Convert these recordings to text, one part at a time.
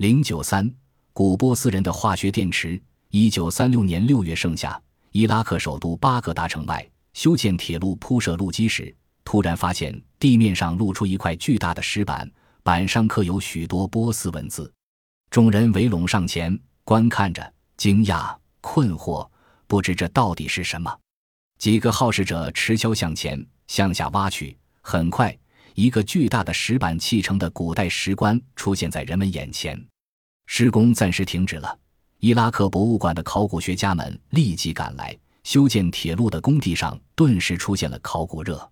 零九三，古波斯人的化学电池。一九三六年六月盛夏，伊拉克首都巴格达城外修建铁路铺设路基时，突然发现地面上露出一块巨大的石板，板上刻有许多波斯文字。众人围拢上前观看着，惊讶、困惑，不知这到底是什么。几个好事者持锹向前、向下挖去，很快，一个巨大的石板砌成的古代石棺出现在人们眼前。施工暂时停止了。伊拉克博物馆的考古学家们立即赶来，修建铁路的工地上顿时出现了考古热。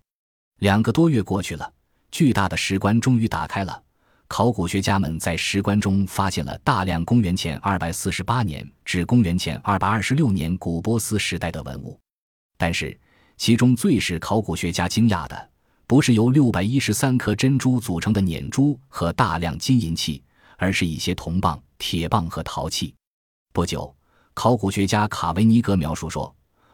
两个多月过去了，巨大的石棺终于打开了。考古学家们在石棺中发现了大量公元前248年至公元前226年古波斯时代的文物。但是，其中最使考古学家惊讶的，不是由613颗珍珠组成的捻珠和大量金银器，而是一些铜棒、铁棒和陶器。不久，考古学家卡维尼格描述说：“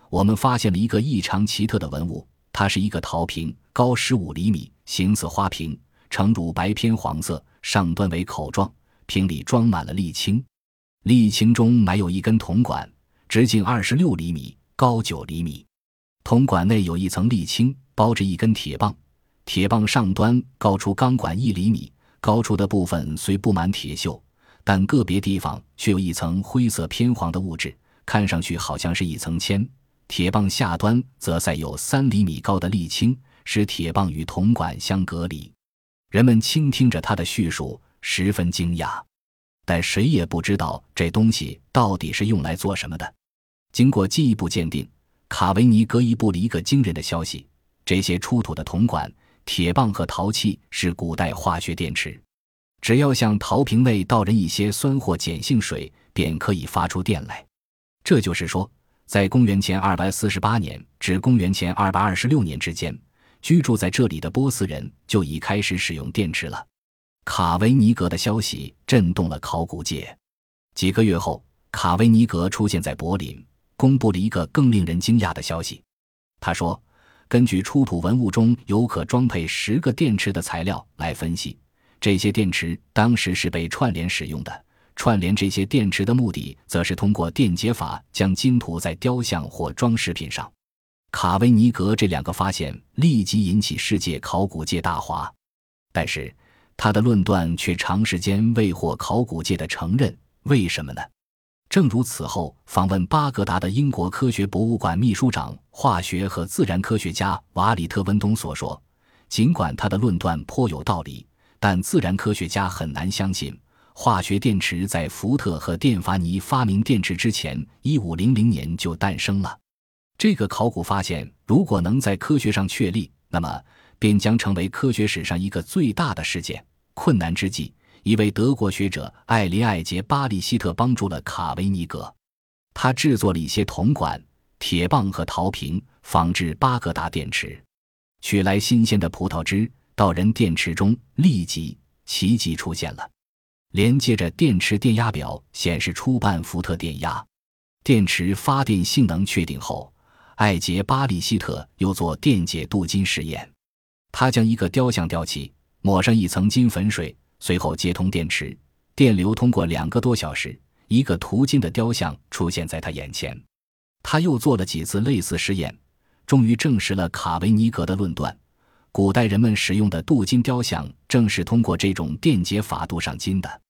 我们发现了一个异常奇特的文物，它是一个陶瓶，高十五厘米，形似花瓶，呈乳白偏黄色，上端为口状，瓶里装满了沥青，沥青中埋有一根铜管，直径二十六厘米，高九厘米。铜管内有一层沥青，包着一根铁棒，铁棒上端高出钢管一厘米，高处的部分虽布满铁锈。”但个别地方却有一层灰色偏黄的物质，看上去好像是一层铅。铁棒下端则塞有三厘米高的沥青，使铁棒与铜管相隔离。人们倾听着他的叙述，十分惊讶，但谁也不知道这东西到底是用来做什么的。经过进一步鉴定，卡维尼格一布了一个惊人的消息：这些出土的铜管、铁棒和陶器是古代化学电池。只要向陶瓶内倒入一些酸或碱性水，便可以发出电来。这就是说，在公元前二百四十八年至公元前二百二十六年之间，居住在这里的波斯人就已开始使用电池了。卡维尼格的消息震动了考古界。几个月后，卡维尼格出现在柏林，公布了一个更令人惊讶的消息。他说：“根据出土文物中有可装配十个电池的材料来分析。”这些电池当时是被串联使用的，串联这些电池的目的，则是通过电解法将金涂在雕像或装饰品上。卡维尼格这两个发现立即引起世界考古界大哗，但是他的论断却长时间未获考古界的承认。为什么呢？正如此后访问巴格达的英国科学博物馆秘书长、化学和自然科学家瓦里特温东所说，尽管他的论断颇有道理。但自然科学家很难相信，化学电池在福特和电法尼发明电池之前，一五零零年就诞生了。这个考古发现如果能在科学上确立，那么便将成为科学史上一个最大的事件。困难之际，一位德国学者艾林艾杰巴利希特帮助了卡维尼格，他制作了一些铜管、铁棒和陶瓶，仿制巴格达电池，取来新鲜的葡萄汁。到人电池中，立即奇迹出现了。连接着电池电压表显示出半伏特电压。电池发电性能确定后，艾杰巴利希特又做电解镀金实验。他将一个雕像吊起，抹上一层金粉水，随后接通电池，电流通过两个多小时，一个涂金的雕像出现在他眼前。他又做了几次类似实验，终于证实了卡维尼格的论断。古代人们使用的镀金雕像正是通过这种电解法镀上金的。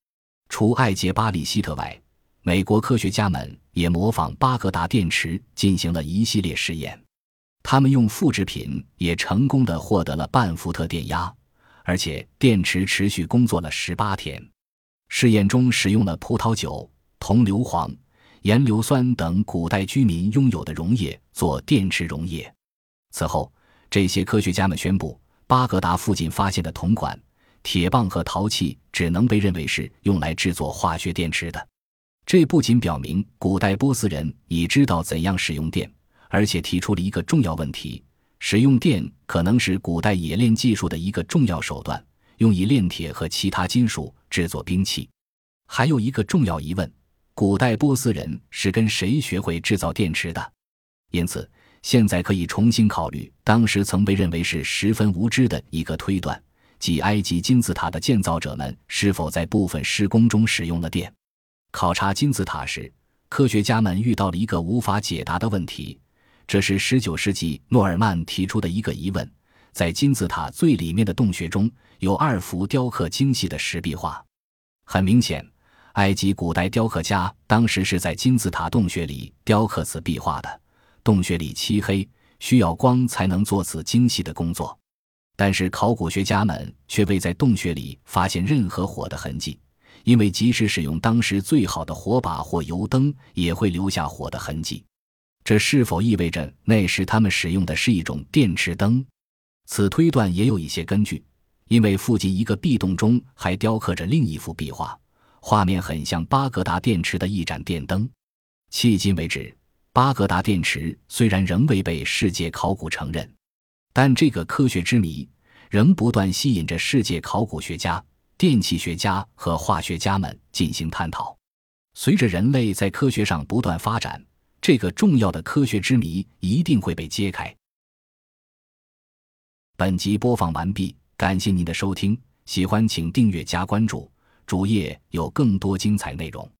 除艾杰巴里希特外，美国科学家们也模仿巴格达电池进行了一系列实验。他们用复制品也成功的获得了半伏特电压，而且电池持续工作了十八天。试验中使用了葡萄酒、铜硫磺、盐硫酸等古代居民拥有的溶液做电池溶液。此后。这些科学家们宣布，巴格达附近发现的铜管、铁棒和陶器只能被认为是用来制作化学电池的。这不仅表明古代波斯人已知道怎样使用电，而且提出了一个重要问题：使用电可能是古代冶炼技术的一个重要手段，用以炼铁和其他金属制作兵器。还有一个重要疑问：古代波斯人是跟谁学会制造电池的？因此。现在可以重新考虑当时曾被认为是十分无知的一个推断，即埃及金字塔的建造者们是否在部分施工中使用了电。考察金字塔时，科学家们遇到了一个无法解答的问题，这是19世纪诺尔曼提出的一个疑问：在金字塔最里面的洞穴中有二幅雕刻精细的石壁画。很明显，埃及古代雕刻家当时是在金字塔洞穴里雕刻此壁画的。洞穴里漆黑，需要光才能做此精细的工作。但是考古学家们却未在洞穴里发现任何火的痕迹，因为即使使用当时最好的火把或油灯，也会留下火的痕迹。这是否意味着那时他们使用的是一种电池灯？此推断也有一些根据，因为附近一个壁洞中还雕刻着另一幅壁画，画面很像巴格达电池的一盏电灯。迄今为止，巴格达电池虽然仍未被世界考古承认。但这个科学之谜仍不断吸引着世界考古学家、电气学家和化学家们进行探讨。随着人类在科学上不断发展，这个重要的科学之谜一定会被揭开。本集播放完毕，感谢您的收听，喜欢请订阅加关注，主页有更多精彩内容。